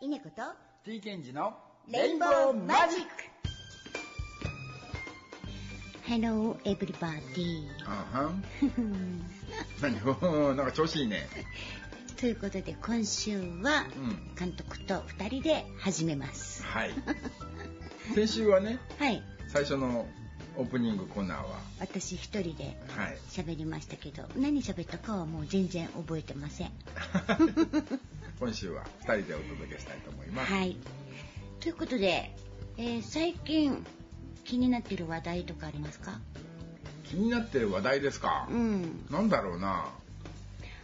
稲子と T ケンジのレインボーマジック。Hello everybody. あはん何おーなんか調子いいね。ということで今週はうん。監督と2人で始めます。はい。先週はねはい。最初のオープニングコーナーは。私一人ではい。喋りましたけど何喋ったかはもう全然覚えてません 今週は2人でお届けしたいと思います、はい。ということで、えー最近気になってる話題とかありますか？気になってる話題ですか？う、ん。なんだろうな。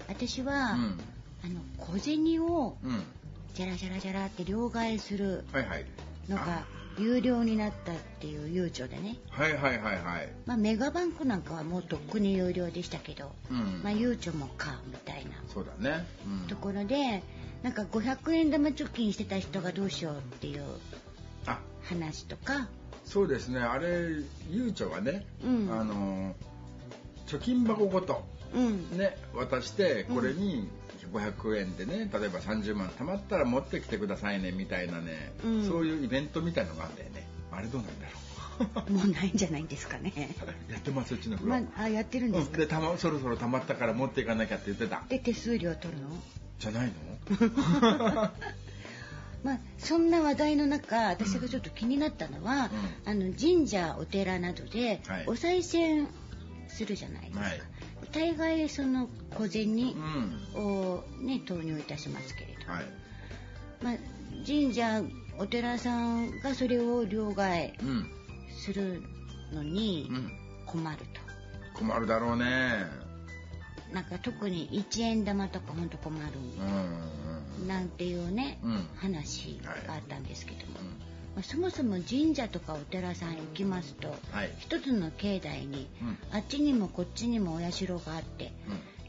私は、うん。あの小銭をうん。ジャラジャラジャラって両替するはいはい。のが有料になったっていう悠長でね、はいはいはいはい。まあ、メガバンクなんかはもうとっくに有料でしたけど、うん、まあ、悠長もかみたいな。そうだね、うん、ところでなんか500円玉貯金してた人がどうしようっていうあ。話とか、そうですね。あれゆうちょがね、うん。あの貯金箱ごとうん。ね渡してこれに500円でね例えば30万貯まったら持ってきてくださいねみたいなね、うん。そういうイベントみたいのがあんだよねあれどうなんだろ もうないんじゃないんですかね。うやってますうちの風呂、まあ、あやってるんですか、うん。でたまそろそろ貯まったから持っていかなきゃって言ってた。で手数料取るの？じゃないの？まあそんな話題の中私がちょっと気になったのは、あの神社お寺などではい。お賽銭するじゃないですか、はい。大概その小銭うん。をね投入いたしますけれど、はい。まあ、神社お寺さんがそれを両替うん。するのにうん。困ると、困るだろうね。なんか特に1円玉とかほんと困るうんうんなんていうね、うん。話があったんですけども、うんまあ、そもそも神社とかお寺さん行きますと、はい。一つの境内に、うん。あっちにもこっちにもお社があって、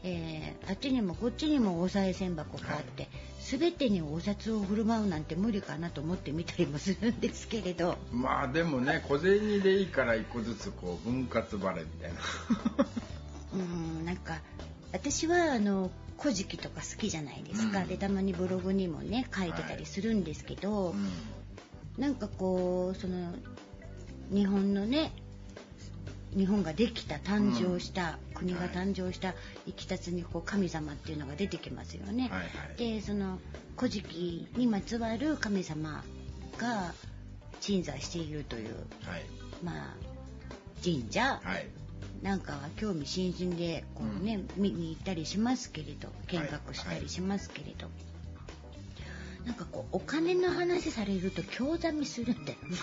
えーあっちにもこっちにもお賽銭箱があって、全てにお札を振る舞うなんて無理かなと思ってみたりもするんですけれど。まあでもね小銭でいいから一個ずつこう分割払いみたいな。うーんなんか私はあの「古事記」とか好きじゃないですか、うん。でたまにブログにもね書いてたりするんですけど、うんなんかこうその日本のね日本ができた誕生した、国が誕生した生きたつにこう神様っていうのが出てきますよね。はいはい。でその「古事記」にまつわる神様が鎮座しているというはい。まあ神社。はい。なんかは興味津々でこうね、見に行ったりしますけれど見学したりしますけれど、なんかこうお金の話されると興ざめするんだよね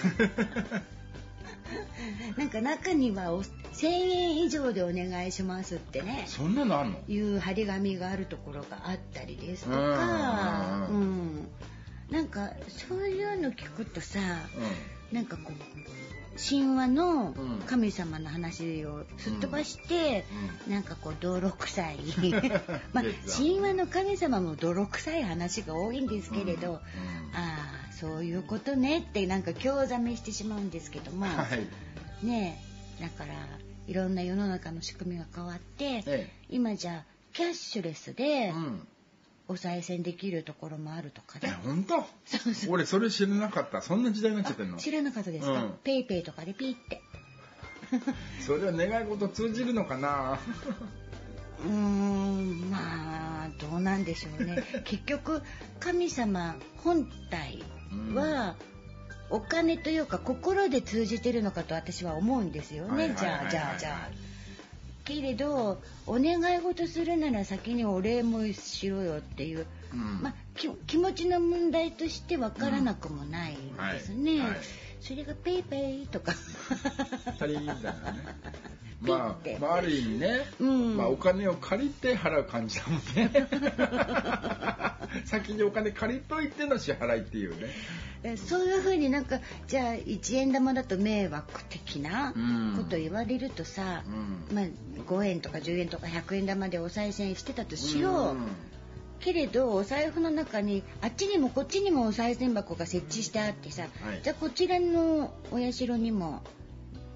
なんか中にはお1,000円以上でお願いしますってね。そんなのあんの？いう張り紙があるところがあったりですとか、ううん。んなんかそういうの聞くとさ、なんかこう神話の神様の話をすっ飛ばして、なんかこう泥臭い。まあ神話の神様も泥臭い話が多いんですけれど、うん。うん。ああそういうことねってなんか興ざめしてしまうんですけども、はい。ねえだからいろんな世の中の仕組みが変わって、ええ。今じゃキャッシュレスでうんお賽銭できるところもあるとかえね。本当？そうそう。俺それ知らなかった。そんな時代になっちゃってんの？あ知らなかったですか、うん。ペイペイとかでピーって。それは願い事通じるのかな？うーんまあどうなんでしょうね。結局神様本体は、お金というか心で通じてるのかと私は思うんですよね、じゃあじゃあじゃあ。けれどお願い事するなら先にお礼もしろよっていう、うん。ま気持ちの問題として分からなくもないんですね。うんはい。はいそれがペイペイとか。足りみたいなねまてあ、まあ、ある意味ね、うん。まあ、お金を借りて払う感じだもんね。先にお金借りといての支払いっていうね。えそういうふうになんかじゃあ1円玉だと迷惑的なうん。こと言われるとさ、うん。まあ、5円とか10円とか100円玉でお賽銭してたとしよう、んけれどお財布の中にあっちにもこっちにもお賽銭箱が設置してあってさ、はい。じゃあこちらのお社にも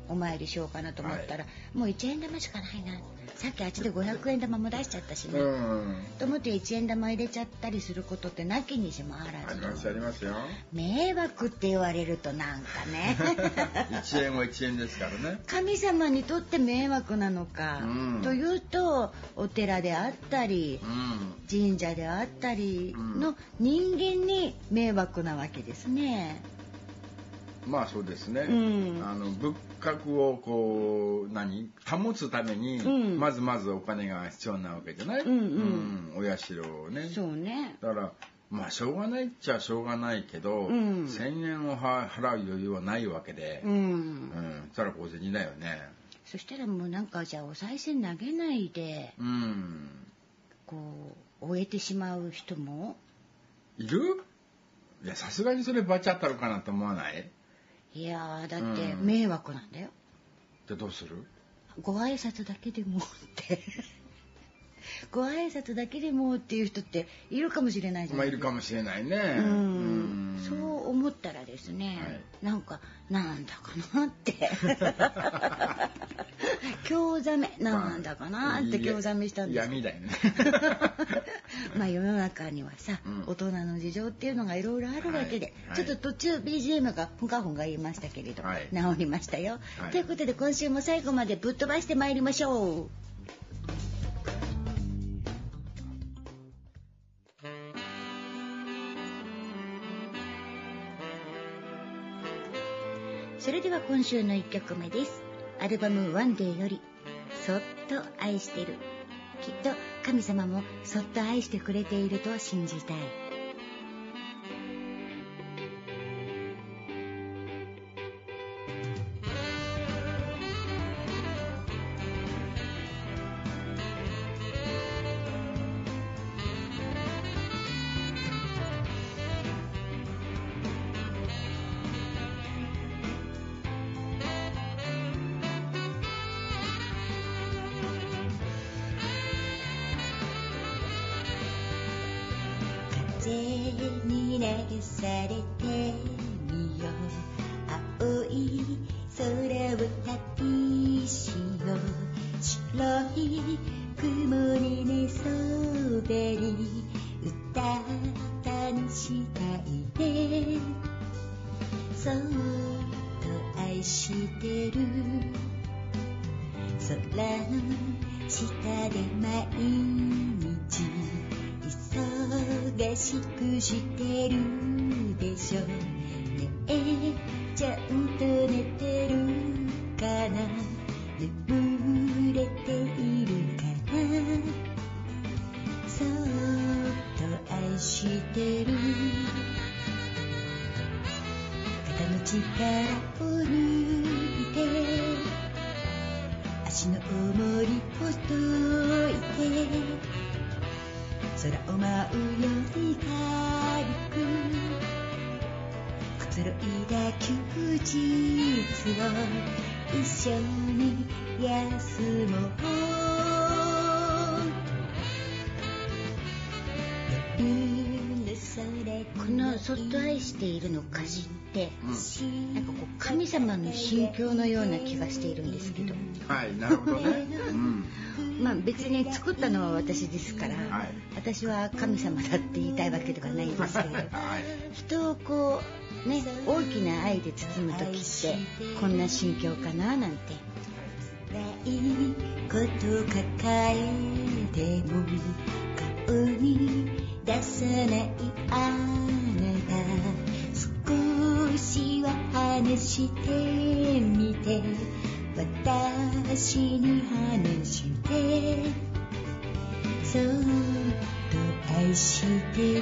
お参りしようかなと思ったら、もう1円玉しかないなさっきあっちで500円玉も出しちゃったしね、うん。と思って1円玉入れちゃったりすることってなきにしもあらず。ありますありますよ。迷惑って言われるとなんかね。1円は1円ですからね。神様にとって迷惑なのか、うん。というとお寺であったりうん。神社であったりの人間に迷惑なわけですね。まあそうですね、うん。あの仏格をこう何？保つために、うん。まずまずお金が必要なわけじゃない、うんうん。お社をね。そうね。だからまあしょうがないっちゃしょうがないけど、うん。1,000円をは払う余裕はないわけで、ううん。ん。そしたら小銭だよね。そしたらもうなんかじゃあお賽銭投げないでうん。こう終えてしまう人も？いる？いやさすがにそれバチ当たるかなと思わない？いやーだってうん迷惑なんだよ。じゃあどうする？ご挨拶だけでもって。ご挨拶だけでもっていう人っているかもしれないじゃないまあいるかもしれないね。うん。うん。そう思ったらですね、はい。なんかなんだかなって。興ざめなんだかなって興ざめしたんです。闇だよね。まあ世の中にはさ、うん。大人の事情っていうのがいろいろあるわけで、はいちょっと途中 BGM がふんかふんが言いましたけれど、はい。治りましたよ、はい。ということで今週も最後までぶっ飛ばしてまいりましょうそれでは今週の1曲目です。アルバム「ワンデーより「そっと愛してる」きっと神様もそっと愛してくれていると信じたい。足の重りほどいて空を舞うように軽くくつろいだ休日を一緒に休もうこの「そっと愛している」の歌詞ってなん神様の心境のような気がしているんですけど。はいなるほどね、うん、まあ別に作ったのは私ですから、はい。私は神様だって言いたいわけではないんですけれど はい。人をこうね大きな愛で包む時ってこんな心境かななんて。ない。こと抱えても顔に出さない。あなた少しは話してみて私に話してそっと愛してる。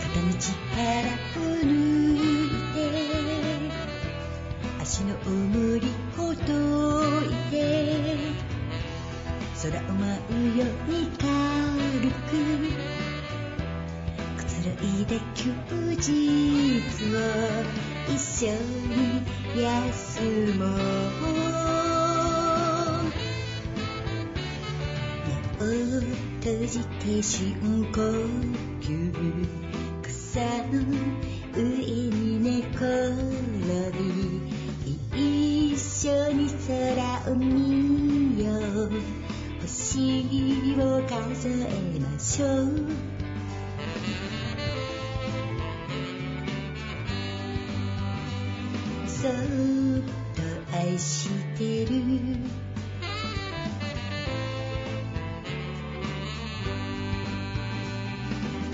肩の力を抜いて足の重りほどいて空を舞うように軽くいで休日を一緒に休もう目を閉じて深呼吸草の上に寝転び一一緒に空を見よう星を数えましょうそっと愛してる。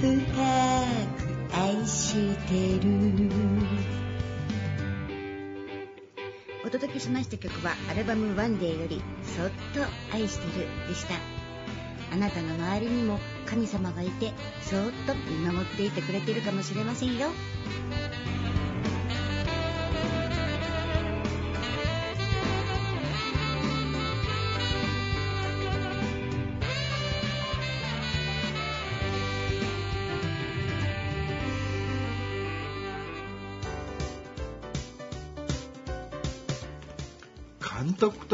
深く愛してる。お届けしました曲はアルバム「ワンデーより「そっと愛してる」でした。あなたの周りにも神様がいてそっと見守っていてくれてるかもしれませんよ。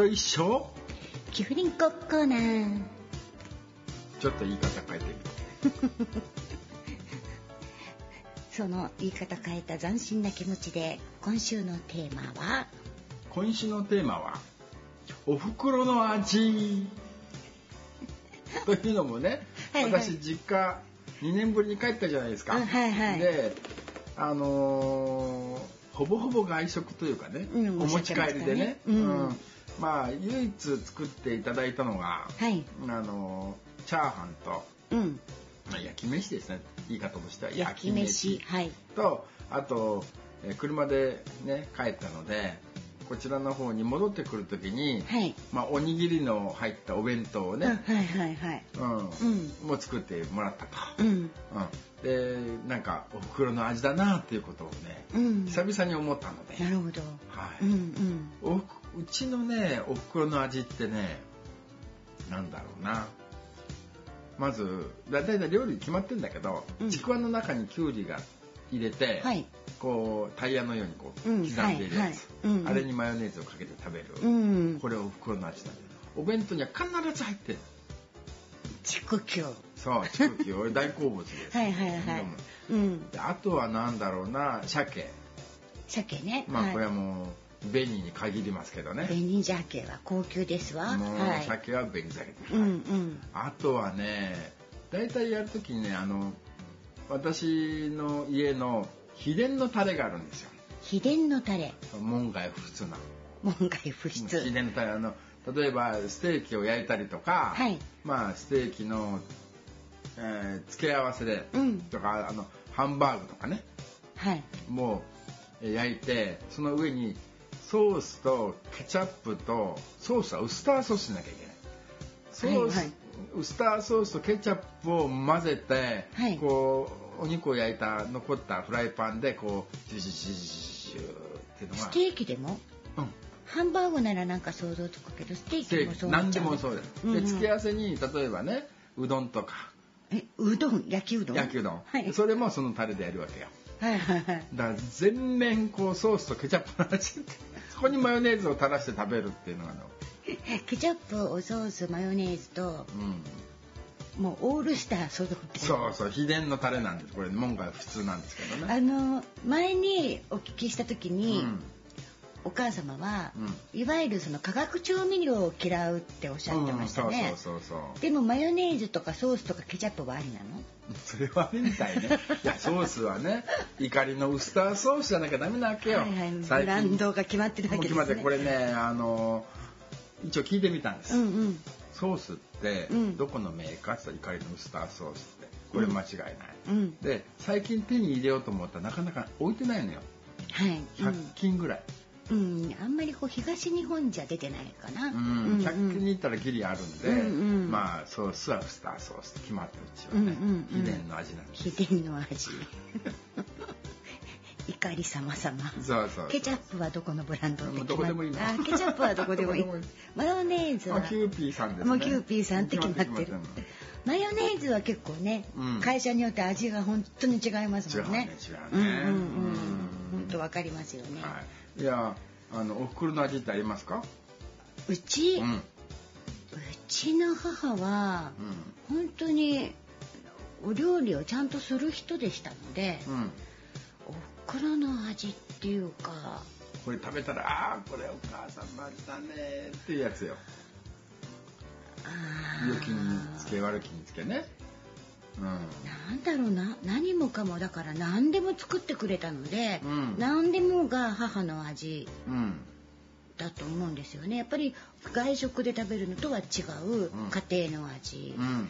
一緒？キフリンココーナー。ちょっと言い方変えてみて。その言い方変えた斬新な気持ちで今週のテーマは？今週のテーマは「おふくろの味」というのもねはいはい。私実家2年ぶりに帰ったじゃないですか。うんはいはい。であのーほぼほぼ外食というかね、うんお持ち帰りでね、おっしゃってましたねうん。まあ唯一作っていただいたのが、はい。あのーチャーハンとうん。まあ焼き飯ですね。言い方としては焼き飯。はい。とあと、えー車でね帰ったのでこちらの方に戻ってくる時に、はい。まあ、おにぎりの入ったお弁当をうんね、はいはいはい。うん。うん。もう作ってもらったと、うん。うん、でなんかお袋の味だなっていうことをね、うん。久々に思ったので、なるほど。はい。うんうん。おうちのねお袋の味ってねなんだろうな。まずだいたい料理決まってんだけど、うん。ちくわの中にきゅうりが入れて、はい。こうタイヤのようにこううん刻んでいるやつ、あれにマヨネーズをかけて食べる、うんこれお袋の味だよお弁当には必ず入ってる。畜球そうちくき俺大好物です。はいはいはい。うん。であとはなんだろうな鮭。鮭ね。まあこれははもう紅に限りますけどね、紅鮭は高級ですわ。もうはい。鮭は紅鮭です、うんうん。あとはね大体やるときにねあの私の家の秘伝のタレがあるんですよ。秘伝のタレ。門外不出な。門外不秘出伝のタレ。あの例えばステーキを焼いたりとか、はい。まあステーキの、えー付け合わせで、うん。とかあのハンバーグとかね。はい。もうえー焼いてその上にソースとケチャップとソースはウスターソースしなきゃいけない。ソース、ウスターソースとケチャップを混ぜて、はい。こうお肉を焼いた残ったフライパンでこうジュジュジュジュジュっていうのが。ステーキでも？うん。ハンバーグならなんか想像つくけどステーキキもそう何でもそうです、うんうん。で付け合わせに例えばねうどんとか。えうどん？焼きうどん？焼きうどん、はい。それもそのタレでやるわけよ。はいはいはい。だから全面こうソースとケチャップの味そこにマヨネーズを垂らして食べるっていうのがケチャップおソースマヨネーズとうん。もうオールスター揃ってるそうそう秘伝のタレなんです。これ門外不通なんですけどね。あの前にお聞きした時うに、ん。お母様は、ういわゆるその化学調味料を嫌うっておっしゃってましたね、うん。そうそうそうそう。でもマヨネーズとかソースとかケチャップはありなの？それはあれみたいね。いやソースはね怒りのウスターソースじゃなきゃダメなわけよ、はいはい。ブランドが決まってるわけですね。決まってこれねあの一応聞いてみたんです、うんうん。ソースってうん。どこのメーカーって言ったら怒りのウスターソースってこれ間違いない、うん。で最近手に入れようと思ったらなかなか置いてないのよ。はい、100均ぐらい、うん。うん、あんまりこう東日本じゃ出てないかな、うん。うん100均に行ったらギリあるんで、うんうん。まあソースはウスターソースって決まってるうちはね、うんうんうん。秘伝の味なんです秘伝の味 イカリ様様。そうそうケチャップはどこのブランドってもうどこでもいいの？あケチャップはどこでもいい。マヨネーズは？まあキューピーさんですね。もうキューピーさんって決まってる。マヨネーズは結構ね、うん。会社によって味が本当に違いますもんね。違うねうんうんうん違うねうん。本当わかりますよね、はい、いやあのお袋の味ってありますか？うち、ううんちの母は本当にお料理をちゃんとする人でしたので、うん。うんお袋の味っていうか。これ食べたらああこれお母さんの味だねっていうやつよ。あ良きにつけ悪きにつけね。うん。なんだろうな。何もかもだから何でも作ってくれたので、うん。何でもが母の味うん。だと思うんですよね。やっぱり外食で食べるのとは違う家庭の味、うん。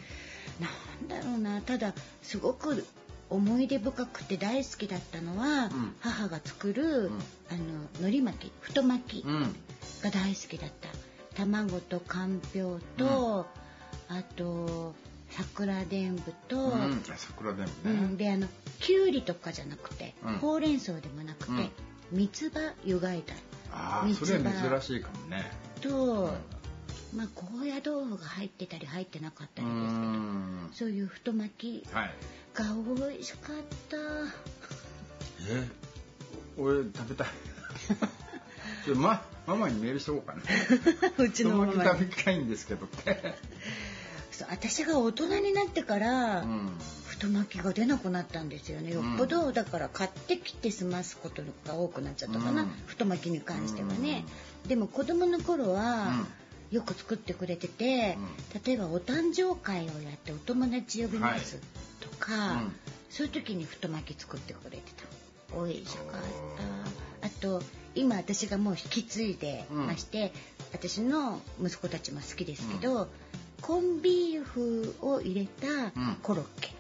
なんだろうな。ただすごく思い出深くて大好きだったのは、ん。母が作る、あの海苔巻き太巻きうん。が大好きだった。卵とかんぴょうと、あと桜でんぶと、うん。桜でもうね。ん。であのきゅうりとかじゃなくて、うん。ほうれん草でもなくて、うん。三つ葉湯がいた。ああそれは珍しいかもね。と、まあ高野豆腐が入ってたり入ってなかったうりですけど、ん。そういう太巻きはい。が美味しかった。え？俺食べたい。まママにメールしとこうかな。うちのママに。太巻き食べたいんですけど。ってそう私が大人になってから、うん。太巻きが出なくなったんですよね。よっぽどだから買ってきて済ますことが多くなっちゃったかな、うん。太巻きに関してはね、でも子供の頃は、よく作ってくれてて、例えばお誕生会をやってお友達呼びますとか、うん。そういう時に太巻き作ってくれてた。美味しかったあと今私がもう引き継いでまして、私の息子たちも好きですけど、コンビーフを入れたコロッケ、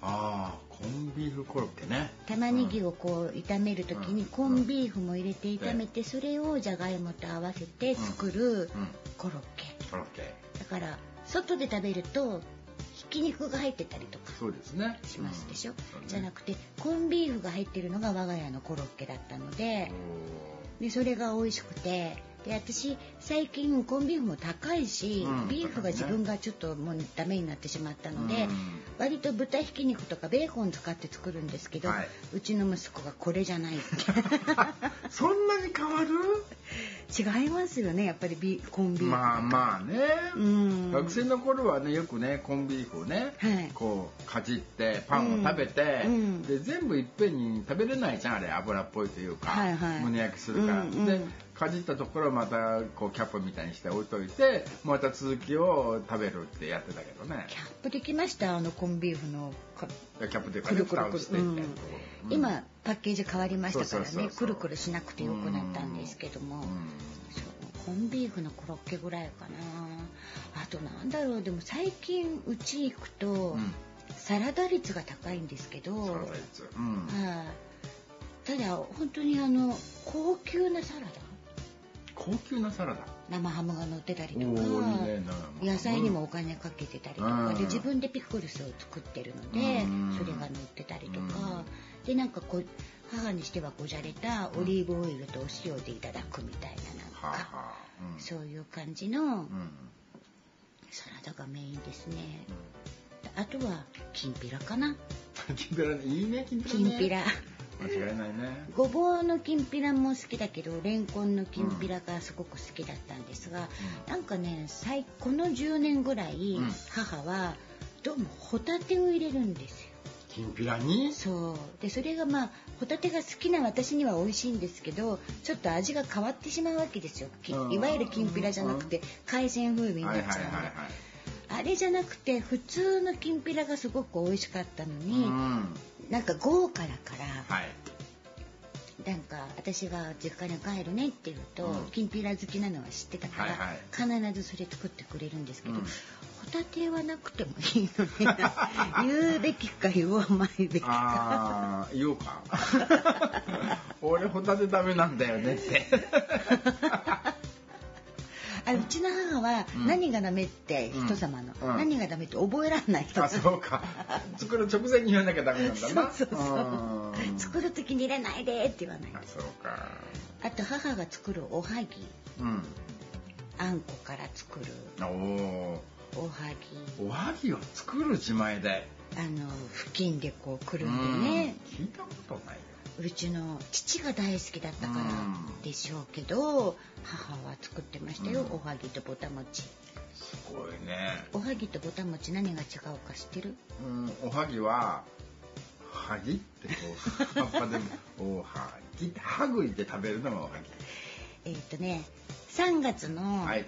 ああコンビーフコロッケね。玉ねぎをこう炒める時にうん。コンビーフも入れて炒めてそれをじゃがいもと合わせて作るうん。コロッケ。コロッケ。だから外で食べるとひき肉が入ってたりとかしますでしょ、うん。そうね。じゃなくてコンビーフが入ってるのが我が家のコロッケだったのででそれが美味しくてで私最近コンビーフも高いし、うん。ビーフが自分がちょっともうダメになってしまったので、うん割と豚ひき肉とかベーコン使って作るんですけど、はい。うちの息子がこれじゃないって。そんなに変わる？違いますよねやっぱりビコンビ。ーフまあまあね、うん。学生の頃はねよくねコンビーフをね、はい。こうかじってパンを食べて、うん。で全部いっぺんに食べれないじゃんあれ油っぽいというか、はいはい。胸焼きするから、うんうん。でかじったところをまたこうキャップみたいにして置いといてまた続きを食べるってやってたけどね。キャップできました？あのコンビーフのかキャップというかね蓋をしていって、うんうん今パッケージ変わりましたからねくるくるしなくてよくなったんですけども、コンビーフのコロッケぐらいかな。あとなんだろうでも最近うち行くと、うん。サラダ率が高いんですけど、うん。はい。ただ本当にあの高級なサラダ？高級なサラダ？生ハムが乗ってたりとか野菜にもお金かけてたりとかうん。で自分でピクルスを作ってるのでうん。それが乗ってたりとかでなんかこう母にしてはこじゃれたオリーブオイルとお塩でいただくみたいななんか。うん。そういう感じのうん。サラダがメインですね。あとはきんぴらかな。きんぴらねいいねきんぴらね。きんぴら。間違いないね。ごぼうのきんぴらも好きだけどレンコンのきんぴらがすごく好きだったんですが、なんかね最この10年ぐらいうん。母はどうもホタテを入れるんですよ。きんぴらに？そう。でそれがまあホタテが好きな私には美味しいんですけどちょっと味が変わってしまうわけですよ。いわゆるきんぴらじゃなくて海鮮風味にないっちゃうんで、はいはい。あれじゃなくて普通のきんぴらがすごく美味しかったのに、うん。なんか豪華だから、はい。なんか私が実家に帰るねって言うと、うん。きんぴら好きなのは知ってたから、はいはい。必ずそれ作ってくれるんですけど、うんホタテはなくてもいいのに 言うべきか言わないべきか。ああ言おうか。俺ホタテダメなんだよねって。あうちの母はうん。何がダメって人様の、うん。何がダメって覚えられない人。あそうか。作る直前に言わなきゃダメなんだな。そうそうそう。うん。作る時に入れないでって言わない。あそうか。あと母が作るおはぎ。うん。あんこから作る。おおおはぎ。おはぎを作る自前で。あの布巾でこうくるうんんでね、聞いたことないよ。うちの父が大好きだったからうん。でしょうけど母は作ってましたよ、うん。おはぎとぼたもちすごいね。おはぎとぼたもち何が違うか知ってる？うんおはぎははぎってこう 葉っぱでもおは切って歯ぐいて食べるのがおはえっ、とね3月ぎのはい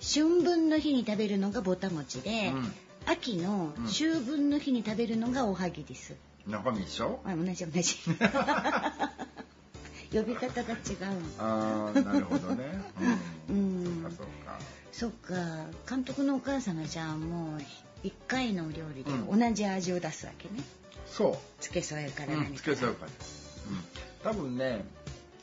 春分の日に食べるのがぼた餅で、うん。秋の秋分の日に食べるのがおはぎです。中身一緒？あ同じ同じ。呼び方が違うああなるほどね。ううん。んそうか。そっか。監督のお母さんがじゃあもう一回のお料理でう同じ味を出すわけね。そう。付け添えからうん、何から。つけそうか、うん、多分ね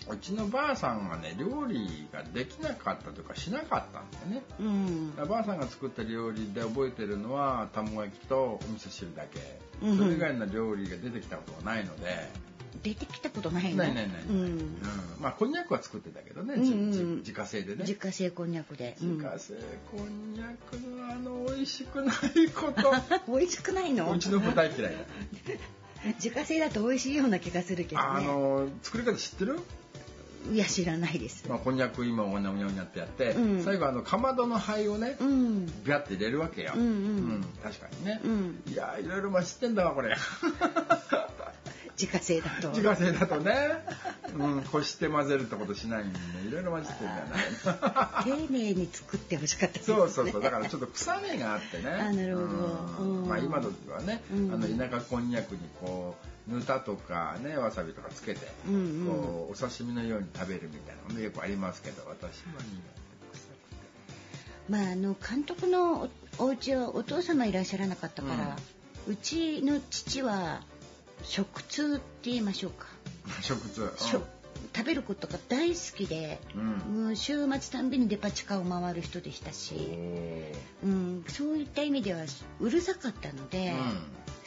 うちのばあさんがね料理ができなかったというかしなかったんだよね。うん。ばあさんが作った料理で覚えてるのは卵焼きとお味噌汁だけ。うん。それ以外の料理が出てきたことがないので、出てきたことないの。ないないないうん。うん、まあこんにゃくは作ってたけどね、うんうん。自家製でね。自家製こんにゃくで。うん。自家製こんにゃくのあの美味しくないこと。美味しくないの？うちの子大嫌い。だ 自家製だと美味しいような気がするけどあね。の作り方知ってる？いや知らないです。まあ、こんにゃく今おにゃおにゃおにゃってやって、うん。最後あのかまどの灰をね、うん。ビャって入れるわけよ、うんうん。確かにね、うん。いやーいろいろまあ知ってんだわこれ。自家製だと。自家製だとね、うん、こして混ぜるってことしないんでね。いろいろ混ぜてんじゃない丁寧に作ってほしかったね。そうそうそう。だからちょっと臭みがあってね。あなるほど。まあ今時はね、うん。あの田舎こんにゃくにこうぬたとかねわさびとかつけて、うんうん。こうお刺身のように食べるみたいなのねよくありますけど私は。苦手臭くてまああの監督のおお家はお父様いらっしゃらなかったから、うちの父は食通って言いましょうか。食通しょ食べることが大好きで、うん。もう週末たんびにデパ地下を回る人でしたし、うん、そういった意味ではうるさかったので、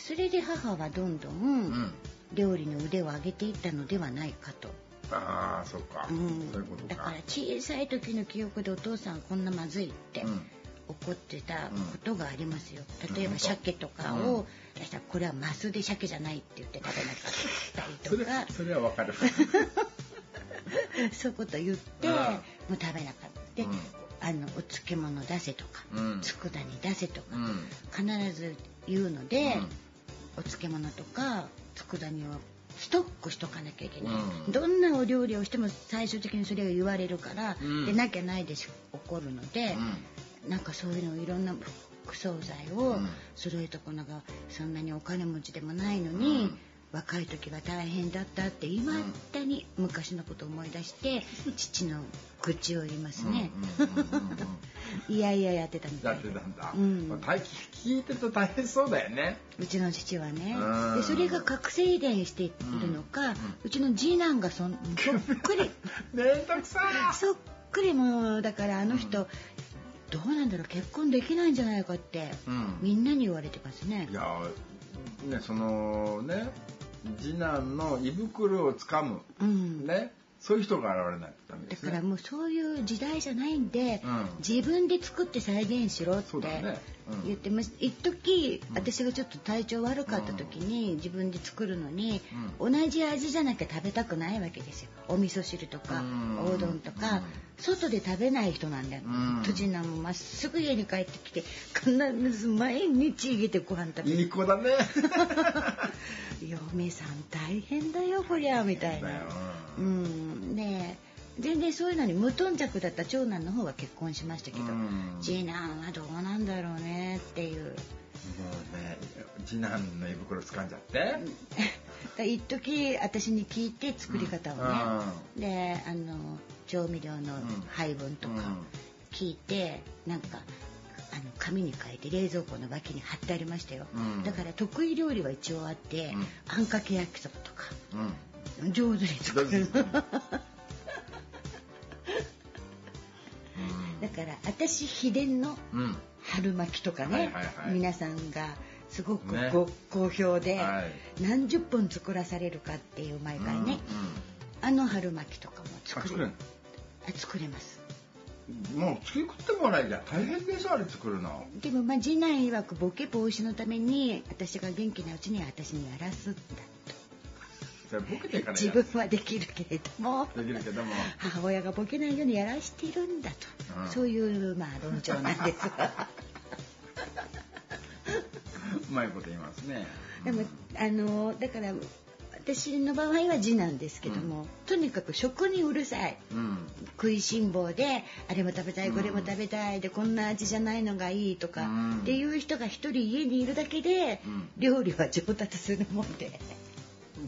それで母はどんどうん、うん。ん料理の腕を上げていったのではないかと。ああそうか、うん。そういうことか。だから小さい時の記憶でお父さんこんなまずいってうん。怒ってたことがありますよ。うん。例えば鮭とかうん。を出したらこれはマスで鮭じゃないって言って食べなかった。それりとかそれはわかる。そういうこと言ってうん。もう食べなかった。でうん。あのお漬物出せとか、うん。佃煮出せとか、うん。必ず言うので、うんお漬物とか佃煮をストックしとかなきゃいけない、うん。どんなお料理をしても最終的にそれを言われるから、うん。でなきゃないでし怒るので、なんかそういうのをいろんな副惣菜をうん。揃えとくのがそんなにお金持ちでもないのに、うん若い時は大変だったっていまだに昔のことを思い出して父の愚痴を言いますね。うんうんうんうんうん。いやいややってたみたやってたんだ、うん。聞いてると大変そうだよね。うちの父はね。うん。でそれが覚醒遺伝しているのか、うちの次男がそっくり。めんどくさい。そっくりもうだからあの人、どうなんだろう結婚できないんじゃないかって、うん。みんなに言われてますね。いやねそのね次男の胃袋をつかむ。うん、ね。そういう人が現れないとダメでだすね。からもうそういう時代じゃないんで、うん。自分で作って再現しろって。そうだね。うん言ってます。一時うん。私がちょっと体調悪かった時に自分で作るのに、う同じ味じゃなきゃ食べたくないわけですよ。お味噌汁とか、うん。おうどんとか、うん。外で食べない人なんだよ、うん。と次男もまっすぐ家に帰ってきて必ず毎日家でご飯食べる。いい子だね。嫁さん大変だよこりゃみたいな。うん。ね全然そういうのに無頓着だった長男の方は結婚しましたけど、うん。次男はどうなんだろうねっていう。もうね次男の胃袋掴んじゃって。一時私に聞いて作り方をね、であの調味料の配分とか聞いて、なんかあの紙に書いて冷蔵庫の脇に貼ってありましたよ、うん。だから得意料理は一応あって、うん。あんかけ焼きそばとか。うん。上手に作る だから私秘伝のうん。うん春巻きとかね、はいはいはい。皆さんがすごくね。ご、好評で、はい。何十本作らされるかっていう毎回ね、あの春巻きとかもあ作れ作るあ作れます。もう作ってもらいじゃ大変でしょあれ作るの。でもまあ次男曰くボケ防止のために私が元気なうちに私にやらすんだそれボケてからと自や分はできるけれども。できるけども。母親がボケないようにやらしているんだと、うん。そういうまあ論調なんです。わ うまいこと言いますね。でもあのだから私の場合は次男ですけども、とにかく食にうるさい。うん。食いしん坊であれも食べたいこれも食べたいでこんな味じゃないのがいいとか、うんっていう人が一人家にいるだけで、うん。料理は上達するもんで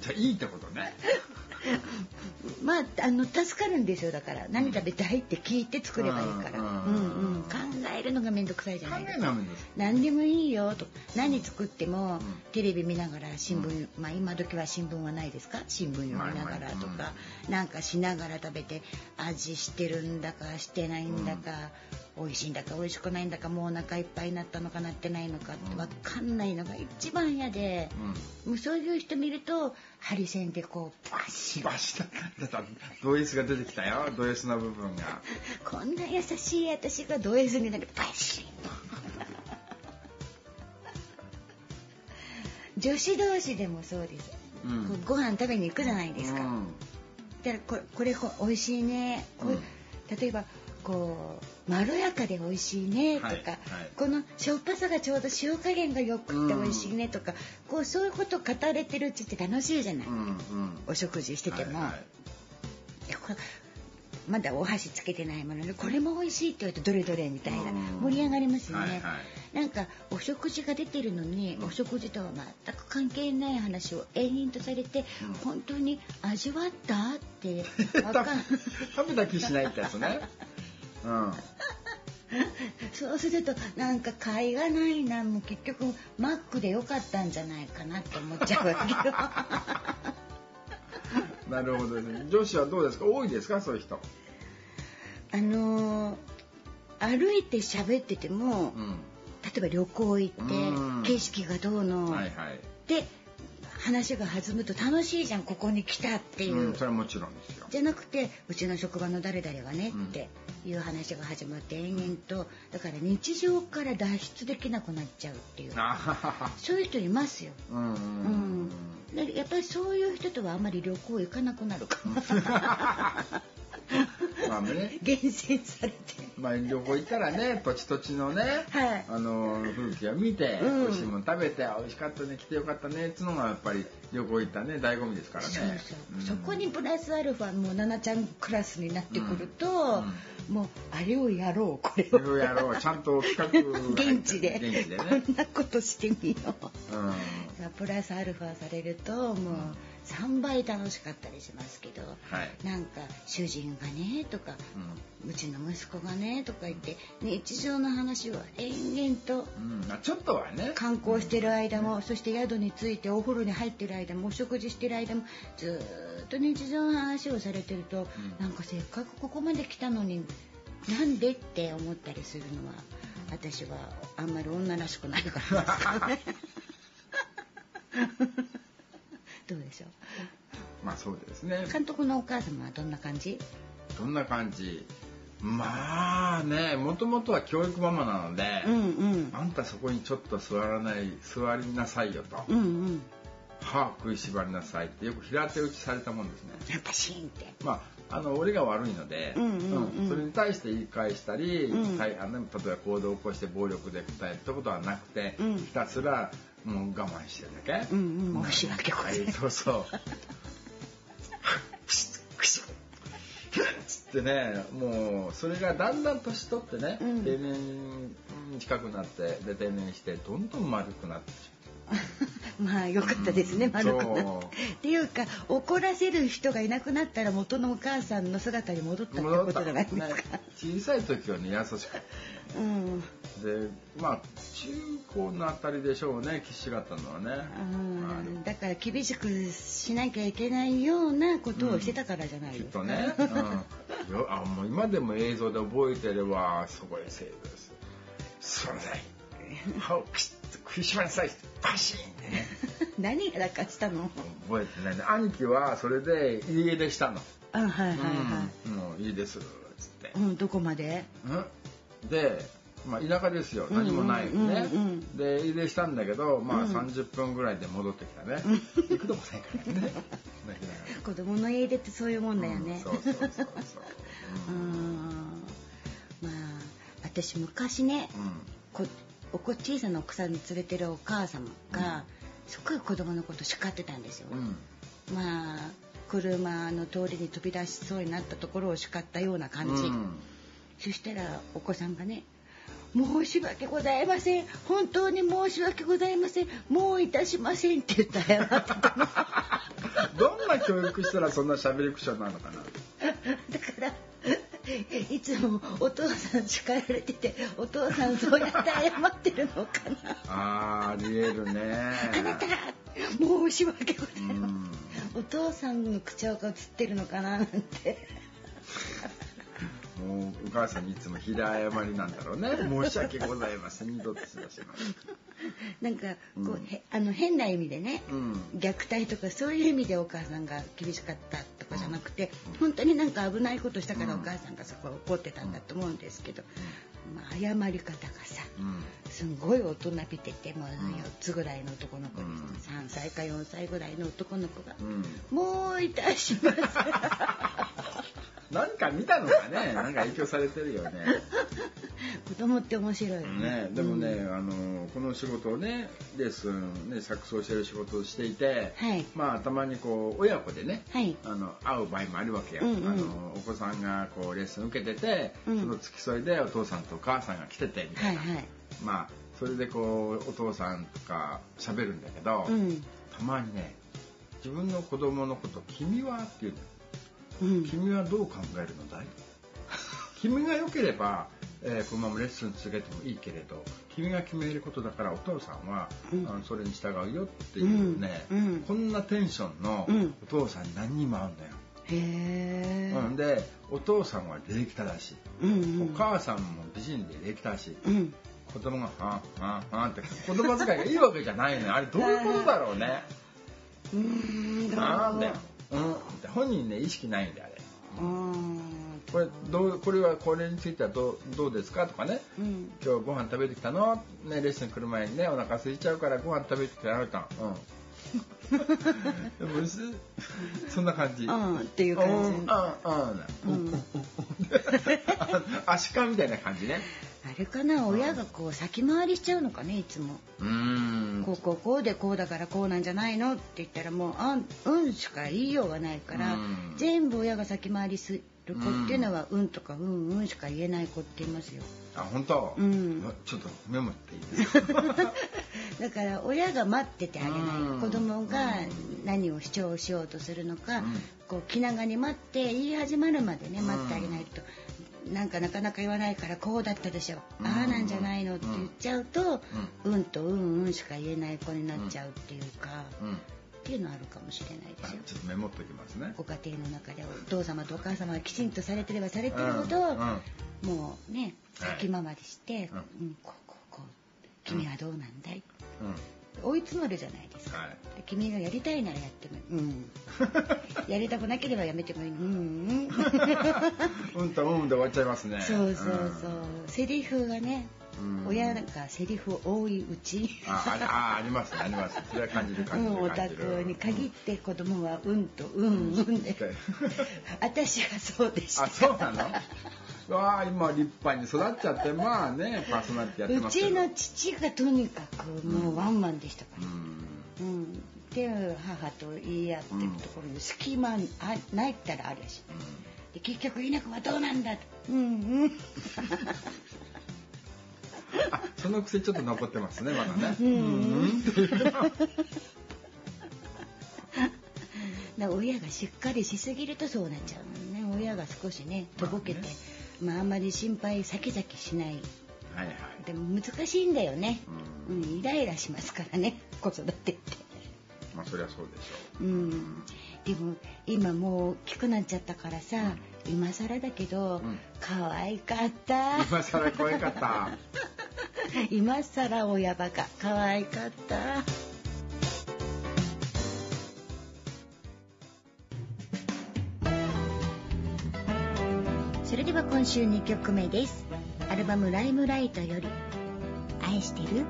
じゃあいいってことね。まああの助かるんですよだから。何食べたいって聞いて作ればいいから、ううんん。うん考えるのが面倒くさいじゃ考ないですか。何でもいいよと。何作っても、ん。テレビ見ながら新聞、まあ今時は新聞はないですか？新聞読みながらとか、なんかしながら食べて味してるんだかしてないんだか、美味しいんだか美味しくないんだかもうお腹いっぱいになったのかなってないのかって分かんないのが一番嫌で、もうそういう人見るとハリセンでこうバシッ。しばしただったド S が出てきたよ。ド S の部分が。こんな優しい私がド S になるバシッ 女子同士でもそうです、うん。ご飯食べに行くじゃないですか、うん。だからここれこ美味しいね。これ、うん。例えばこうまろやかで美味しいねとか、はい。はいこのしょっぱさがちょうど塩加減がよくって美味しいねとか、こうそういうこと語れてるうちって楽しいじゃない、うんうんお食事してても、はいはい。まだお箸つけてないものでこれも美味しいって言われてどれどれみたいな。うん。盛り上がりますよね、はいはい。なんかお食事が出てるのに、お食事とは全く関係ない話を延々とされて、うん。本当に味わったって。わかん食べた気しないってやつねうん。そうするとなんか買いがないなもう結局マックでよかったんじゃないかなって思っちゃうわけよ。なるほどね。女子はどうですか？多いですか？そういう人。あのー歩いて喋ってても、うん。例えば旅行行ってうん。景色がどうの、はいはい。で話が弾むと楽しいじゃんここに来たっていう、うんそれはもちろんですよ。じゃなくてうちの職場の誰々がねうんっていう話が始まって延々と。だから日常から脱出できなくなっちゃうっていう。そういう人いますよ。うんうんやっぱりそういう人とはあまり旅行行かなくなるかも まあね。厳選されて。まあ旅行行ったらね土地土地のねはい。あの風景を見て、うん。美味しいもの食べて美味しかったね来てよかったねっつうのがやっぱり旅行行ったね醍醐味ですからね。そうそう、ん。そこにプラスアルファもう奈々ちゃんクラスになってくると、もうあれをやろうこれいをろいろやろう。ちゃんと企画現地で。現地でこね、んなことしてみよう。うん。プラスアルファされるともう3倍楽しかったりしますけど、はい。なんか主人がねとか、うちの息子がねとか言って日常の話を延々とうん。うん、ちょっとはね。観光してる間もそして宿に着いてお風呂に入ってる間もお食事してる間もずーっと日常の話をされてると、うん。なんかせっかくここまで来たのになんでって思ったりするのは私はあんまり女らしくないから。ですかね。どうでしょまあそうですね。う監督のお母様はどんな感じ？どんな感じ？まあねもともとは教育ママなので、うんうん。あんたそこにちょっと座らない座りなさいよと、うんうん。歯食いしばりなさいってよく平手打ちされたもんですね。やっぱシーンって。まあ、あの俺が悪いので、うんうんうん。それに対して言い返したり、うん。はいあの例えば行動を起こして暴力で答えたことはなくて、うん。ひたすらもう我慢してるだけ、うんうん。申し訳ございませんはいそうそう。クシックシッつってねもうそれがだんだん年取ってね、うん。定年近くなってで定年してどんどん丸くなってし まあよかったですね、うん丸くなっていうか怒らせる人がいなくなったら元のお母さんの姿に戻ったってことじゃないですか？ね小さい時はね優しかっうん、たでまあ中高のあたりでしょうねきしがったのはね、うん。だから厳しくしなきゃいけないようなことをしてたからじゃないきっですか。とね、うん、よあもう今でも映像で覚えてればすごいせいです。すいません食いしばりなさいパシーンってね。何やらかしたの？覚えてないね。兄貴はそれで家出したの。あはいはいはい。うん、もういいですっつって、うんどこまで？うん、で、まあ、田舎ですよ。何もないよね、うんうん。うんで家出したんだけどまあうん。30分ぐらいで戻ってきたね、行くとこないからね。子供の家出ってそういうもんだよね。うんそうそうそうそう、うんまあ私昔ねうん。こお子小さなお子さんに連れてるお母様が、すっごい子供のこと叱ってたんですよ。うん。まあ車の通りに飛び出しそうになったところを叱ったような感じ、うん。そしたらお子さんがね「申し訳ございません。本当に申し訳ございません。もういたしません」って言った謝ってたのだかどんな教育したらそんな喋り口調なのかな？らいつもお父さん叱られててお父さんそうやって謝ってるのかな。あーありえるね。あなた申し訳ござういません。ん。お父さんの口調が映ってるのかななんてもうお母さんにいつも平謝りなんだろうね。申し訳ございません。二度としませんなんかこう、うん。へあの変な意味でね、うん。虐待とかそういう意味でお母さんが厳しかったとかじゃなくて、本当になんか危ないことしたからお母さんがそこは怒ってたんだと思うんですけど、まあ、謝り方がさうん。すんごい大人びててもう4つぐらいの男の子で、うん。3歳か4歳ぐらいの男の子がうん「もういたします」何か見たのかね。なんか影響されてるよね。子供って面白いよね。でもね、あのこの仕事をねレッスンね錯綜してる仕事をしていて、はい。まあたまにこう親子でね、はい。あの会う場合もあるわけよ、うんうん。あのお子さんがこうレッスン受けてて、うん。その付き添いでお父さんとお母さんが来ててみたな、はいいはい。まあそれでこうお父さんとか喋るんだけど、うん。たまにね自分の子供のこと「君は?」って言うの。うん君はどう考えるのだい？君が良ければ、えーこのままレッスン続けてもいいけれど君が決めることだからお父さんは、うん。あのそれに従うよっていうね、うん。うん。こんなテンションのうん。お父さんに何人も会うんだよ。へえ、うん、でお父さんは礼儀正しい、うんうん。お母さんも美人で礼儀正しい、うん。子供が「はんはんはん」って言葉遣いがいいわけじゃないのよ。あれどういうことだろうね。うーんどうなんだよ、うん、って本人ね意識ないんだよあれ。うーん。これどうこれはこれについてはどうどうですかとかね。うん。今日ご飯食べてきたの、ね、レッスン来る前にねお腹空いちゃうからご飯食べてきたのたうんそんな感じ。うんっていううん感うんうんじ、うん、アシカみたいな感じね。あれかな親がこう先回りしちゃうのかねいつも。うーん。こうこうこうでこうだからこうなんじゃないのって言ったらもうあんうんしか言いようがないからうん。全部親が先回りする子っていうのはうん。とかうんうんしか言えない子って言いますよあ本当、うん。ちょっとメモっていいですか？だから親が待っててあげない。うん。子供が何を主張しようとするのか、うん。こう気長に待って言い始まるまでね待ってあげないと、なんかなかなか言わないからこうだったでしょ、うん。ああなんじゃないのって言っちゃうと、うん、とうんうんしか言えない子になっちゃうっていうか、うんっていうのあるかもしれないであすよ。ちょっとメモっておきますね。ご家庭の中でお父様とお母様がきちんとされてればされてるほど、うんうん。もうねはい。先回りして、うん。うんこうこうこう君はどうなんだい、うん。追い詰まるじゃないですか、はい。で君がやりたいならやってもいい、うん、やりたくなければやめてもいい、うん。うん、うんとうんで終わっちゃいますね。そうそうそう、セリフがね、うん親がセリフ多いうち。あああありますねあります。それは感じるう感じん、おる感じ宅るに限って子供はうんとうんうんで、私がそうでした。あそうなの？わあ今立派に育っちゃってまあねパーソナリティやってうますけど。ちの父がとにかくもうワンマンでしたから、うん。うん。で母と言い合ってるところに隙間あないったらあるし。で結局稲子はどうなんだと。うんうん。あ その癖ちょっと残ってますねまだね。うん。だ親がしっかりしすぎるとそうなっちゃうのね。親が少しねとぼけて、まあ、あんまり心配先々しない。はいはい。でも難しいんだよね、ううんん、イライラしますからね子育てって。まあそりゃそうでしょう。ん、でも今もう大きくなっちゃったからさ、今更だけど、うん。可愛かった。今更可愛かった。今更親バカ。可愛かった。それでは今週2曲目です。アルバム「ライムライト」より「愛してる?」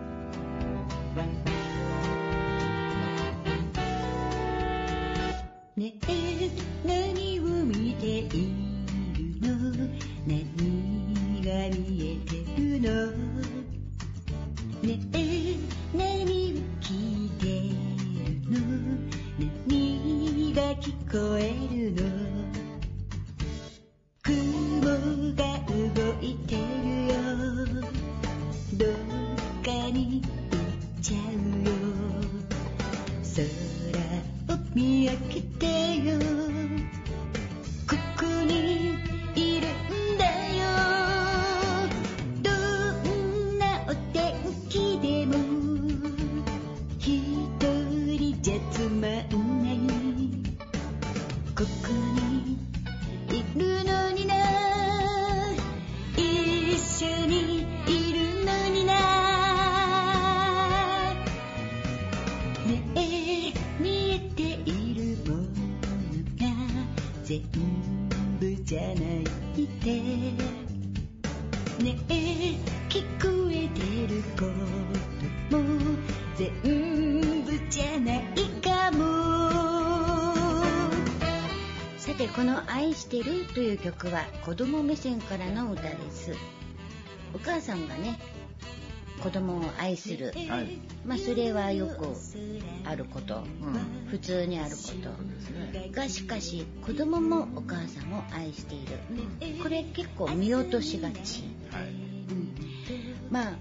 からの歌ですお母さんがね子供を愛するはい。まあそれはよくあることうん。普通にあるこ。とがしかし子供もお母さんを愛しているこれ結構見落としがち、はい。うん、まあ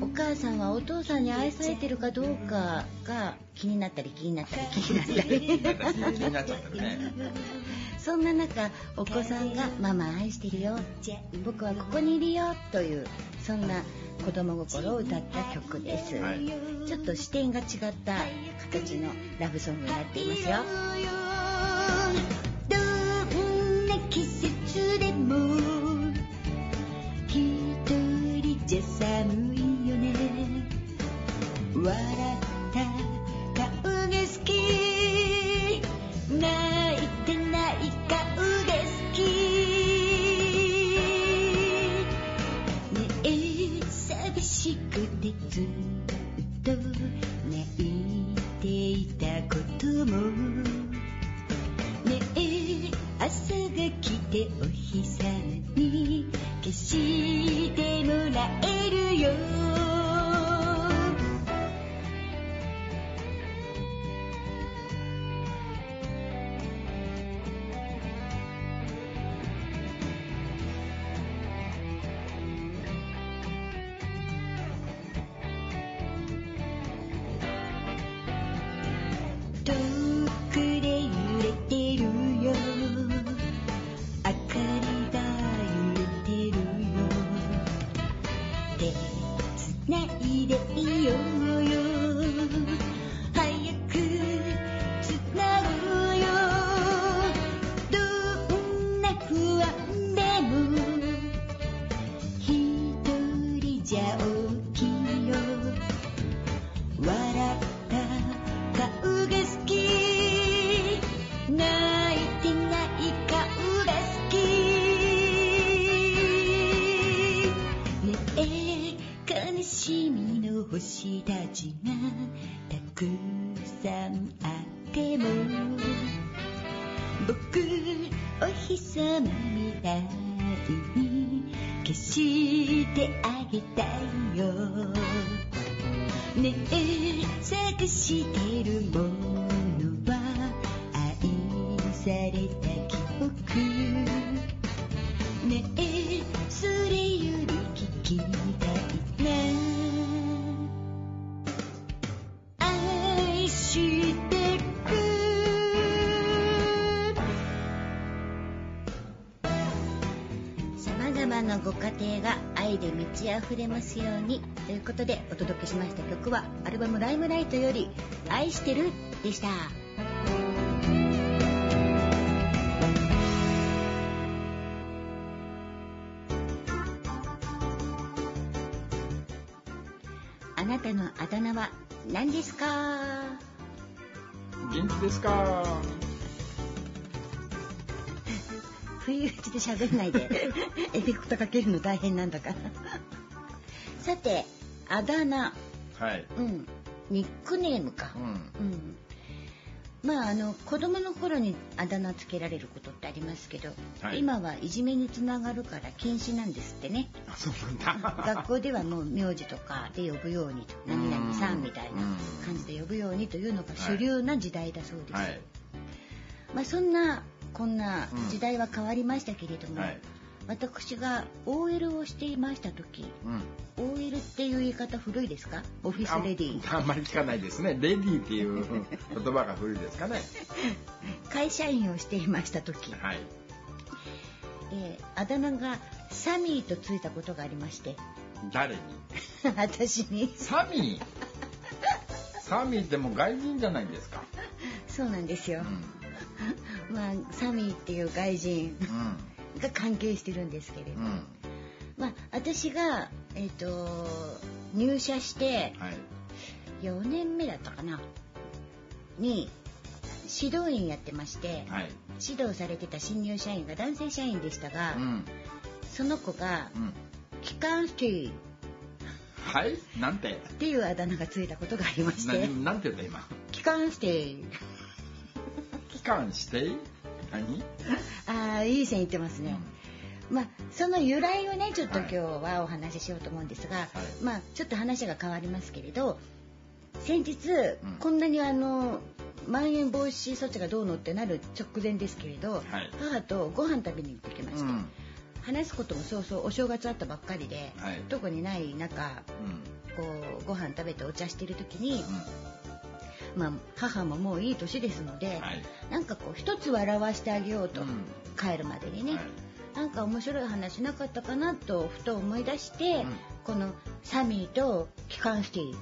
お母さんはお父さんに愛されてるかどうかが気になったり気になったり気になったり気になっちゃったね。そんな中お子さんが「ママ愛してるよ」「僕はここにいるよ」というそんな子供心を歌った曲です、はい。ちょっと視点が違った形のラブソングになっていますよ do. 満ち溢れますようにということでお届けしました曲はアルバム「ライムライト」より「愛してる」でした。あなたのあだ名は何ですか？元気ですか？不意打ちで喋んないでエフェクトかけるの大変なんだからさてあだ名。はい。うん。ニックネームか。うん。うん。まああの子供の頃にあだ名つけられることってありますけど、はい。今はいじめにつながるから禁止なんですってね。あ、そうなんだ。学校ではもう名字とかで呼ぶようにと何々さんみたいなうん。感じで呼ぶようにというのが主流な時代だそうです、はい。まあそんなこんな時代は変わりましたけれども、はい。私が OL をしていました時うん。OL っていう言い方古いですか？オフィスレディー。ああんまり聞かないですね。レディーっていう 言葉が古いですかね。会社員をしていました時、はい。えーあだ名がサミーとついたことがありまして。誰に？私に。サミー？サミーってもう外人じゃないですか。そうなんですよ。う、ん。まあサミーっていう外人が関係してるんですけれど、うん。うんまあ私がえっ、と入社してはい。4年目だったかな。に指導員やってまして、はい。指導されてた新入社員が男性社員でしたが、うん。その子がうん「機関士」はい？なんて？っていうあだ名がついたことがありまして。ななんて言った今「機関士。期間して何」ああいい線いってますね、まあその由来をねちょっと今日はお話ししようと思うんですが、まあちょっと話が変わりますけれど先日、ん。こんなにあのまん延防止措置がどうのってなる直前ですけれど、はい。母とご飯食べに行ってきまして、うん。話すこともそうそうお正月あったばっかりで、はい。特にない中うん。こうご飯食べてお茶してる時に、うまあ、母ももういい年ですので、んはい。なんかこう一つ笑わしてあげようと、うん。帰るまでにね、はい。なんか面白い話なかったかなとふと思い出して、ん。このサミーとキカンシティ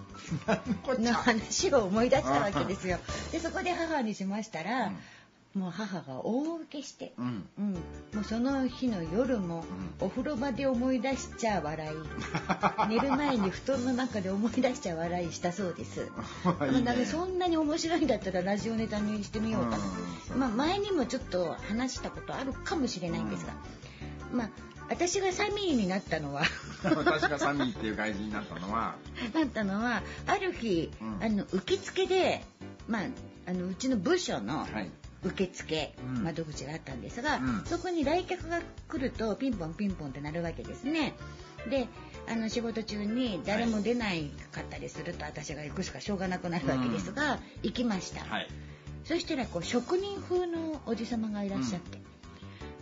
何の 話を思い出したわけですよ。でそこで母にしましたら、もう母が大受けして、うん。うん、もうその日の夜もお風呂場で思い出しちゃ笑い。寝る前に布団の中で思い出しちゃ笑いしたそうです。いいね。かそんなに面白いんだったらラジオネタにしてみようかな、うん。まあ、前にもちょっと話したことあるかもしれないんですが、まあ私がサミーになったのは。私がサミーっていう外人になったのは。なったのはある日、うん。あの受付で、まあ、あのうちの部署のはい受付うん窓口があったんですが、うんそこに来客が来るとピンポンピンポンってなるわけですね。であの仕事中に誰も出ないかったりすると、私が行くしかしょうがなくなるわけですが、行きました。はいそしたらこう職人風のおじさまがいらっしゃって、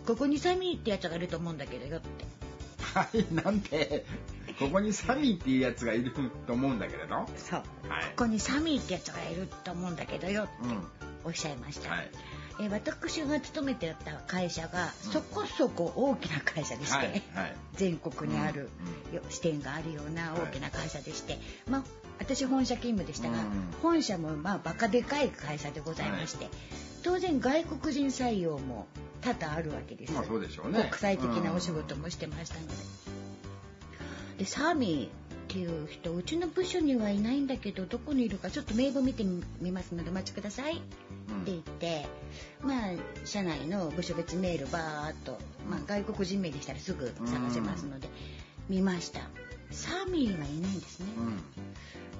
ここにサミーってやつがいると思うんだけどよって。はいなんてここにサミーっていうやつがいると思うんだけれどはそう。いここにサミーってやつがいると思うんだけどよってうんおっしゃいました。はい。えー私が勤めてた会社がそこそこ大きな会社でして、はいはい。全国にある、よ支店があるような大きな会社でして、まあ私本社勤務でしたが、うん。本社もまあバカでかい会社でございまして、当然外国人採用も多々あるわけです、まあそうでしょうね。国際的なお仕事もしてましたので。でサーミーっていう人うちの部署にはいないんだけどどこにいるかちょっと名簿見てみますのでお待ちください。って言って、まあ社内の部署別メールバーっと、まあ、外国人名でしたらすぐ探せますので、見ました。サーミーがいないんですね、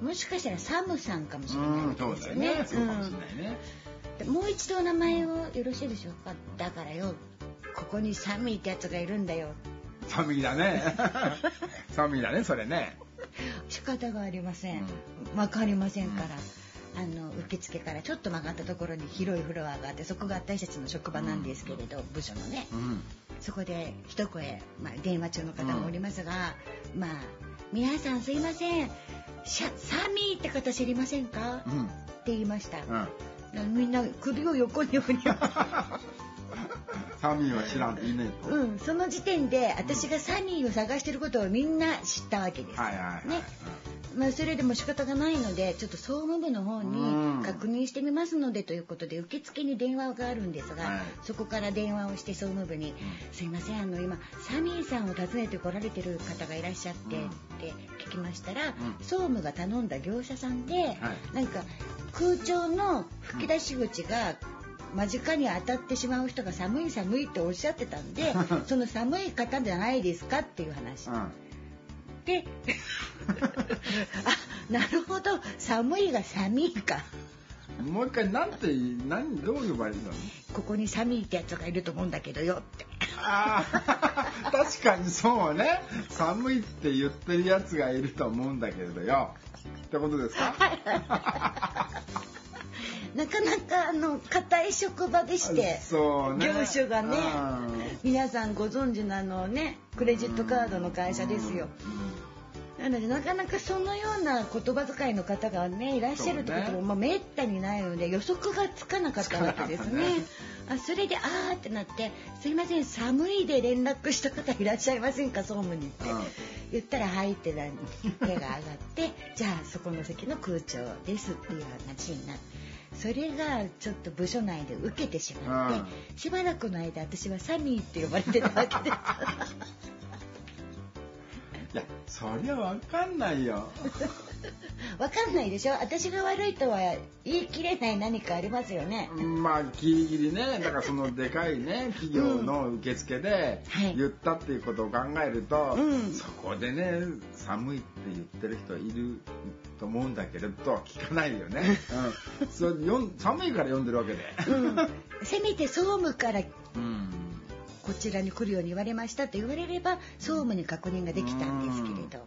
うん。もしかしたらサムさんかもしれないですよね。うかもしれないね。うんもう一度お名前をよろしいでしょうか。だからよここにサミーってやつがいるんだよ。サミーだね。サミーだねそれね 仕方がありません、うわかりませんから、あの受付からちょっと曲がったところに広いフロアがあってそこが私たちの職場なんですけれど、部署のね。うん。そこで一声、まあ、電話中の方もおりますが、まあ皆さんすいません。シャサミーって方知りませんか、ってうん言いました、うん。みんな首を横に振り サミーは知らんっていいねとうん、その時点で私がサミーを探してることをみんな知ったわけです。はいはいはいね。まあ、それでも仕方がないのでちょっと総務部の方うん。に確認してみますのでということで受付に電話があるんですが、はい。そこから電話をして総務部に「すいませんあの今サミーさんを訪ねて来られてる方がいらっしゃって」うん。って聞きましたら、ん。総務が頼んだ業者さんで、なんか空調の吹き出し口が間近に当たってしまう人が寒い寒いっておっしゃってたんで その寒い方じゃないですかっていう話。うん。で あなるほど。寒いが寒いか。うんもう一回なんて何どう呼ばれるの？ここに寒いってやつがいると思うんだけどよって。ああ 確かにそうね。寒いって言ってるやつがいると思うんだけれどよ。ってことですか？なかなかあの硬い職場でしてね。業種がねうん。皆さんご存知のあのねクレジットカードの会社ですよ。なのでなかなかそのような言葉遣いの方がねいらっしゃるってことも、まあ、めったにないので予測がつかなかったわけですね。あそれであーってなって「すいません寒いで連絡した方いらっしゃいませんか総務に」って。うん。言ったら「はい」ってな手が上がって「じゃあそこの席の空調です」っていう話になって。それがちょっと部署内で受けてしまって、うんしばらくの間私はサミーって呼ばれてたわけです。いやそりゃわかんないよ わかんないでしょ？私が悪いとは言い切れない何かありますよね。まあギリギリね。だからそのでかいね企業の受付ではい。言ったっていうことを考えると、うん。そこでね寒いって言ってる人いると思うんだけれどは聞かないよね、うん、そ寒いから読んでるわけで、うん、せめて総務からうん。こちらに来るように言われましたって言われれば総務に確認ができたんですけれど、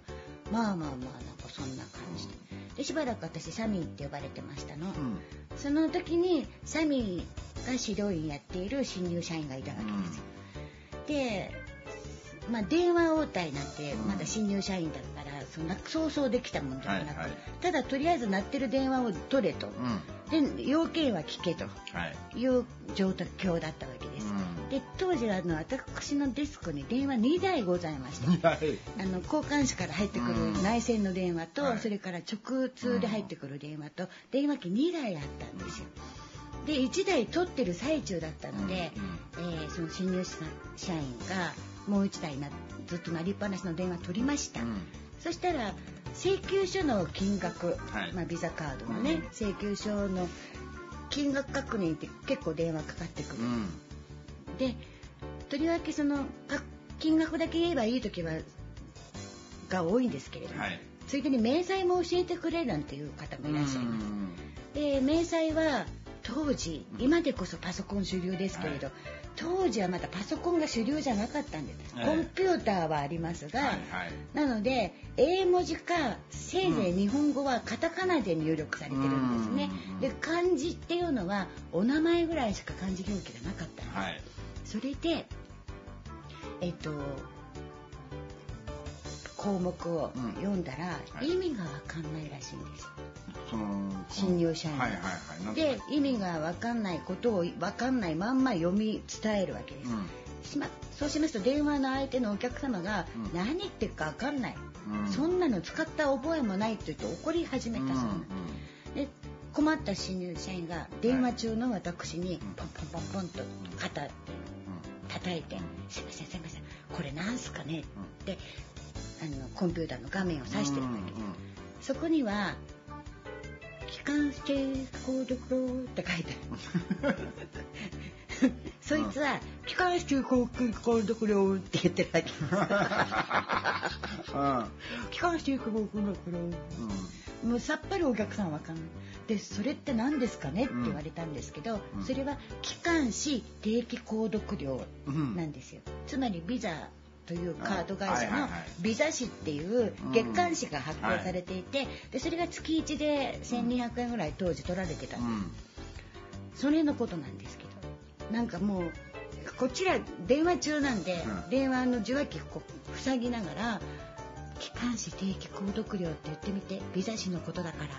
まあまあまあなんかそんな感じで。でしばらく私サミーって呼ばれてましたの、うん。その時にサミーが指導員やっている新入社員がいたわけですよ、で、まあ、電話応対なんてまだ新入社員だったらそんなそうそうできたもんじゃなく、はいはい。ただとりあえず鳴ってる電話を取れと、うん。で要件は聞けとはい。いう状況だったわけです、うんで当時はあの私のデスクに電話2台ございましてはいあの交換手から入ってくる内線の電話と、はい。それから直通で入ってくる電話と電話機2台あったんですよ。で1台取ってる最中だったので、えーその新入社員がもう1台なずっと鳴りっぱなしの電話取りました。うん。そしたら請求書の金額、はい。まあ、ビザカードのね、うん。請求書の金額確認って結構電話かかってくる。うんでとりわけそのか金額だけ言えばいい時はが多いんですけれども、はい。ついでに明細も教えてくれなんていう方もいらっしゃいます。で明細は当時今でこそパソコン主流ですけれど、はい当時はまだパソコンが主流じゃなかったんです、はいコンピューターはありますが、はいはい。なので英文字かせいぜい日本語はカタカナで入力されてるんですね、うん。で漢字っていうのはお名前ぐらいしか漢字表記がなかったんです、はいそれでえっと項目を読んだら、はい。意味がわかんないらしいんです。よその新入社員はいはいはい。で意味がわかんないことをわかんないまんま読み伝えるわけです、うん。しまそうしますと電話の相手のお客様がうん。何言ってるかわかんない、うん。そんなの使った覚えもないって言って怒り始めたそうな。の、で困った新入社員が電話中の私にポンポンポンポンと肩って叩いて「すいませんすいません。これなんすかね?」ってあのコンピューターの画面を指してるわけ。です、そこには「機関指定コードフロー」って書いてある。そいつは「機関指定コードフロー」って言ってるわけ。機関指定コードフローもうさっぱりお客さんわかんない。でそれって何ですかね？って言われたんですけど、うん。それは機関士定期購読料なんですよ、つまりビザというカード会社のビザ誌っていう月刊誌が発行されていて、でそれが月1で1200円ぐらい当時取られてた、それのことなんですけどなんかもうこちら電話中なんで、うん。電話の受話器こう塞ぎながら「機関士定期購読料って言ってみてビザ誌のことだから」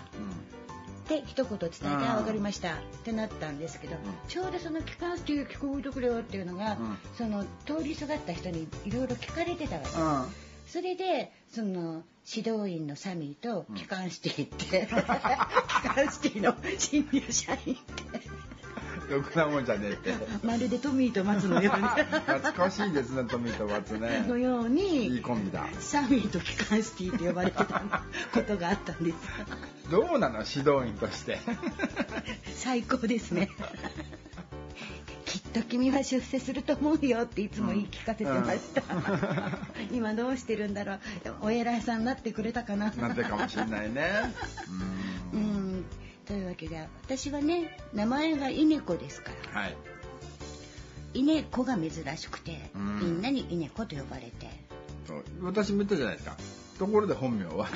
って一言伝えてうん「あ分かりました」ってなったんですけど、ちょうどその機関士定期購読料っていうのが、うん。その通りすがった人にいろいろ聞かれてたわけ。それでその指導員のサミーと機関士ってって、機関士の新入社員ってろくなもんじゃねえって。まるでトミーと松のように懐かしいですねトミーとバツね。のよういいにコンビだ。サミーと機関シティって呼ばれてたことがあったんです。どうなの指導員として。最高ですね。きっと君は出世すると思うよっていつも言い聞かせてました、今どうしてるんだろう。お偉いさんになってくれたかな。なんてかもしれないねけで私はね名前が稲子ですから。はい。稲子が珍しくて、うん。みんなに稲子と呼ばれて。私も言ったじゃないですか。ところで本名は。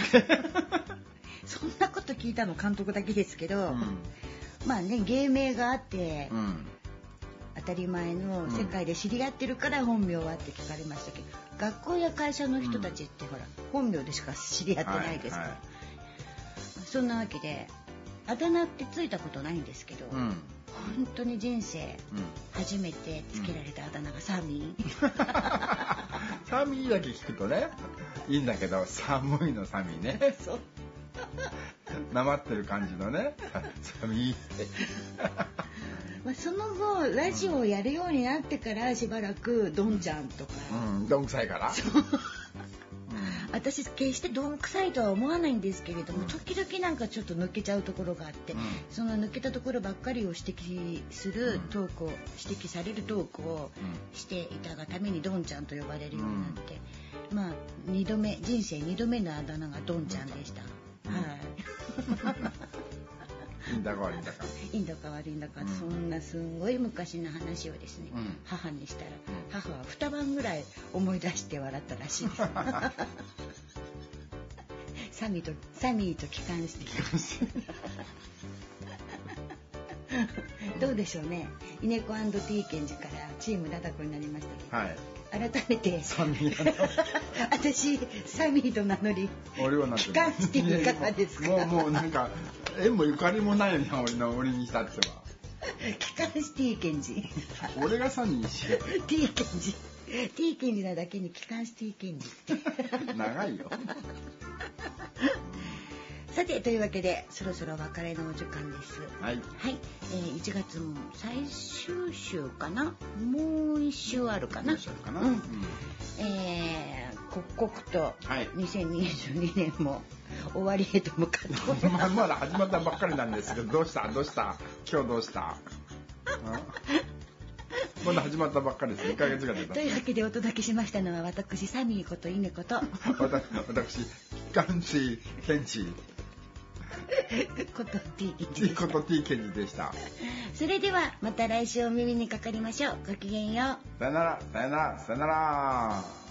そんなこと聞いたの監督だけですけど、うん。まあね芸名があって、うん。当たり前の世界で知り合ってるから本名はって聞かれましたけど、学校や会社の人たちってほら本名でしか知り合ってないですから、はい。そんなわけであだ名ってついたことないんですけど、はいうん。本当に人生うん。初めてつけられたあだ名がサミー、サミーだけ聞くとねいいんだけど寒いのサミーね。そう。なまってる感じのねサミー。ってまあ、その後ラジオをやるようになってからしばらくドンちゃんとか、うん。どん。くさいから私決してどんくさいとは思わないんですけれども、うん。時々なんかちょっと抜けちゃうところがあって、うん。その抜けたところばっかりを指摘するうん。トークを、指摘されるトークをしていたがためにドンちゃんと呼ばれるようになって、まあ二度目人生2度目のあだ名がドンちゃんでした。うん。はい。いいんだか悪いんだか。いいんだか悪いんだか、うん。そんなすんごい昔の話をですね、うん。母にしたら、ん。母は二晩ぐらい思い出して笑ったらしいです サミーとサミーと帰還してどうでしょうね。イネコ &T ケンジからチームダダコになりましたけど、はい。改めて。サミー私サミーと名乗り俺はなんて帰還していかがですか？もうもうなんか縁もゆかりもないよね俺の俺にしたっては。帰還して T ケンジ。俺がサミーしよ T ケンジ。T ケンジなだけに帰還して T ケンジ。長いよさてというわけでそろそろお別れのお時間です。はい。はい、えー、1月も最終週かな？もう1週あるかな？かな、うん。うん。えー、刻々とはい。2022年も終わりへと向かって。ますままだ始まったばっかりなんですけどどうした？どうした？今日どうした？うん？まだ始まったばっかりです。1ヶ月ぐらいとだいうわけでお届けしましたのは私サミーことイネこと。私私機関士検知こと T ケンジ T でした。こと T 検事でした。それではまた来週お耳にかかりましょう。ごきげんよう。さよならさよならさよなら